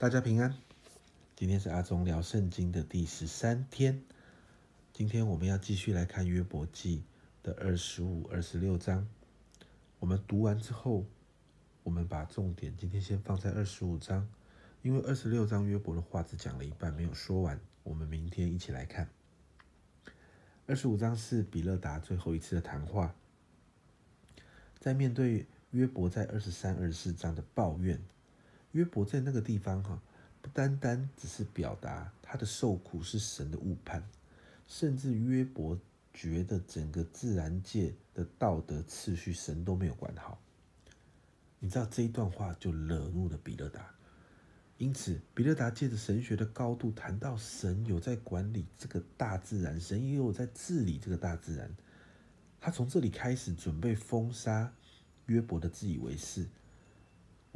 大家平安。今天是阿忠聊圣经的第十三天。今天我们要继续来看约伯记的二十五、二十六章。我们读完之后，我们把重点今天先放在二十五章，因为二十六章约伯的话只讲了一半，没有说完。我们明天一起来看。二十五章是比勒达最后一次的谈话，在面对约伯在二十三、二十四章的抱怨。约伯在那个地方哈，不单单只是表达他的受苦是神的误判，甚至约伯觉得整个自然界的道德次序神都没有管好。你知道这一段话就惹怒了比勒达，因此比勒达借着神学的高度谈到神有在管理这个大自然，神也有在治理这个大自然。他从这里开始准备封杀约伯的自以为是。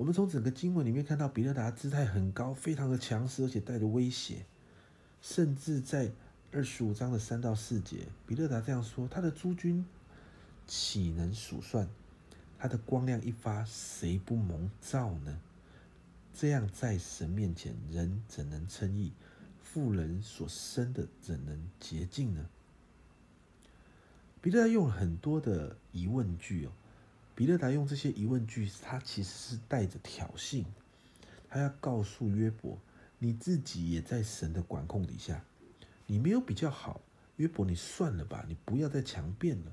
我们从整个经文里面看到，比勒达姿态很高，非常的强势，而且带着威胁。甚至在二十五章的三到四节，比勒达这样说：“他的诸军岂能数算？他的光亮一发，谁不蒙照呢？这样在神面前，人怎能称义？妇人所生的怎能洁净呢？”比勒达用了很多的疑问句哦。比勒达用这些疑问句，他其实是带着挑衅，他要告诉约伯，你自己也在神的管控底下，你没有比较好。约伯，你算了吧，你不要再强辩了。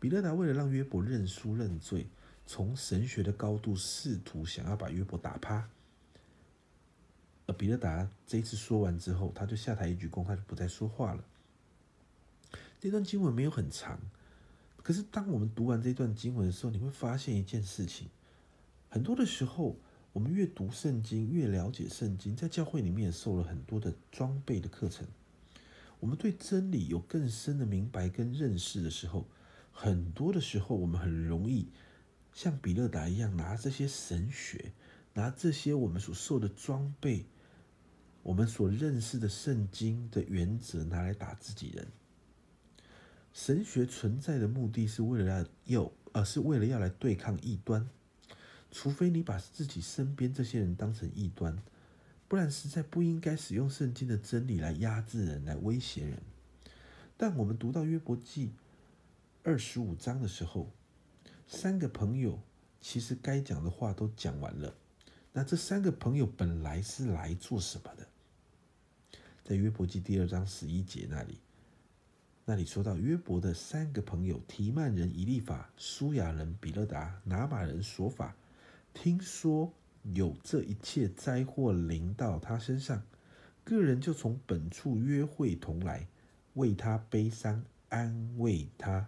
比勒达为了让约伯认输认罪，从神学的高度试图想要把约伯打趴。而比勒达这一次说完之后，他就下台一鞠躬，他就不再说话了。这段经文没有很长。可是，当我们读完这段经文的时候，你会发现一件事情：很多的时候，我们越读圣经，越了解圣经，在教会里面也受了很多的装备的课程，我们对真理有更深的明白跟认识的时候，很多的时候，我们很容易像比勒达一样，拿这些神学，拿这些我们所受的装备，我们所认识的圣经的原则，拿来打自己人。神学存在的目的是为了要要，呃，是为了要来对抗异端。除非你把自己身边这些人当成异端，不然实在不应该使用圣经的真理来压制人、来威胁人。但我们读到约伯记二十五章的时候，三个朋友其实该讲的话都讲完了。那这三个朋友本来是来做什么的？在约伯记第二章十一节那里。那里说到约伯的三个朋友提曼人以利法、苏雅人比勒达、拿马人索法，听说有这一切灾祸临到他身上，个人就从本处约会同来，为他悲伤，安慰他。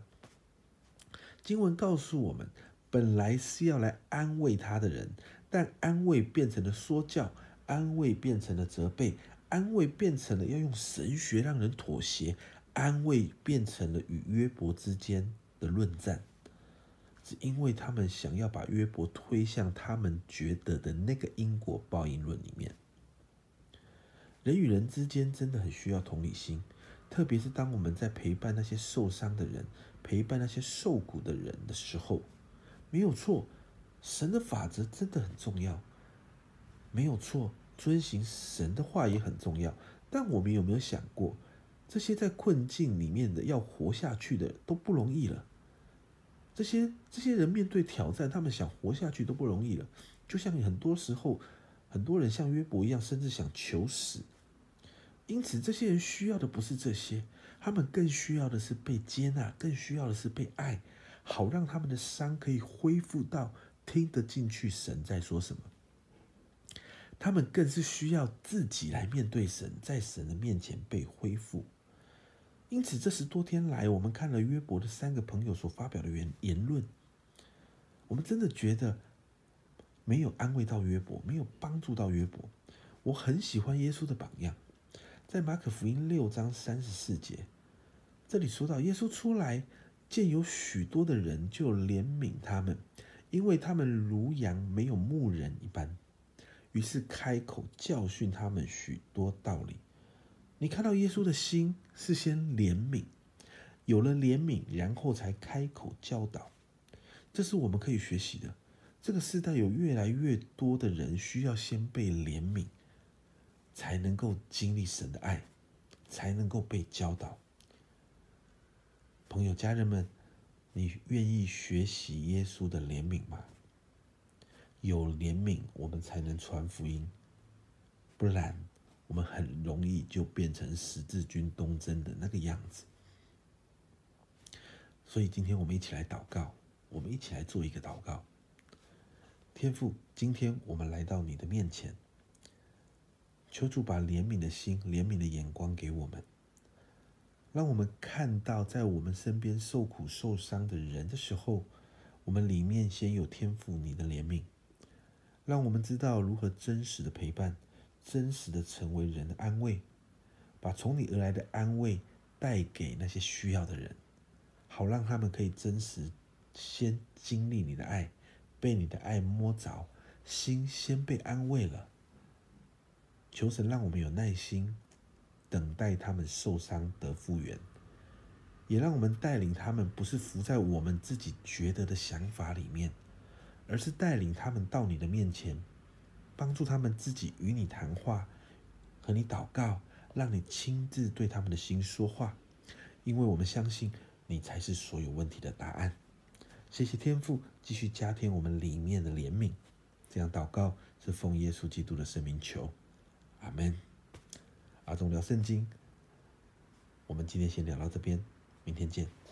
经文告诉我们，本来是要来安慰他的人，但安慰变成了说教，安慰变成了责备，安慰变成了要用神学让人妥协。安慰变成了与约伯之间的论战，是因为他们想要把约伯推向他们觉得的那个因果报应论里面。人与人之间真的很需要同理心，特别是当我们在陪伴那些受伤的人、陪伴那些受苦的人的时候，没有错，神的法则真的很重要，没有错，遵行神的话也很重要。但我们有没有想过？这些在困境里面的要活下去的都不容易了。这些这些人面对挑战，他们想活下去都不容易了。就像很多时候，很多人像约伯一样，甚至想求死。因此，这些人需要的不是这些，他们更需要的是被接纳，更需要的是被爱，好让他们的伤可以恢复到听得进去神在说什么。他们更是需要自己来面对神，在神的面前被恢复。因此，这十多天来，我们看了约伯的三个朋友所发表的言言论，我们真的觉得没有安慰到约伯，没有帮助到约伯。我很喜欢耶稣的榜样，在马可福音六章三十四节，这里说到耶稣出来见有许多的人，就怜悯他们，因为他们如羊没有牧人一般，于是开口教训他们许多道理。你看到耶稣的心是先怜悯，有了怜悯，然后才开口教导，这是我们可以学习的。这个时代有越来越多的人需要先被怜悯，才能够经历神的爱，才能够被教导。朋友、家人们，你愿意学习耶稣的怜悯吗？有怜悯，我们才能传福音，不然我们很容易就变成十字军东征的那个样子。所以，今天我们一起来祷告，我们一起来做一个祷告。天父，今天我们来到你的面前，求主把怜悯的心、怜悯的眼光给我们。让我们看到，在我们身边受苦受伤的人的时候，我们里面先有天赋你的怜悯，让我们知道如何真实的陪伴，真实的成为人的安慰，把从你而来的安慰带给那些需要的人，好让他们可以真实先经历你的爱，被你的爱摸着，心先被安慰了。求神让我们有耐心。等待他们受伤得复原，也让我们带领他们，不是浮在我们自己觉得的想法里面，而是带领他们到你的面前，帮助他们自己与你谈话，和你祷告，让你亲自对他们的心说话，因为我们相信你才是所有问题的答案。谢谢天父，继续加添我们里面的怜悯。这样祷告是奉耶稣基督的圣名求，阿门。阿忠聊圣经，我们今天先聊到这边，明天见。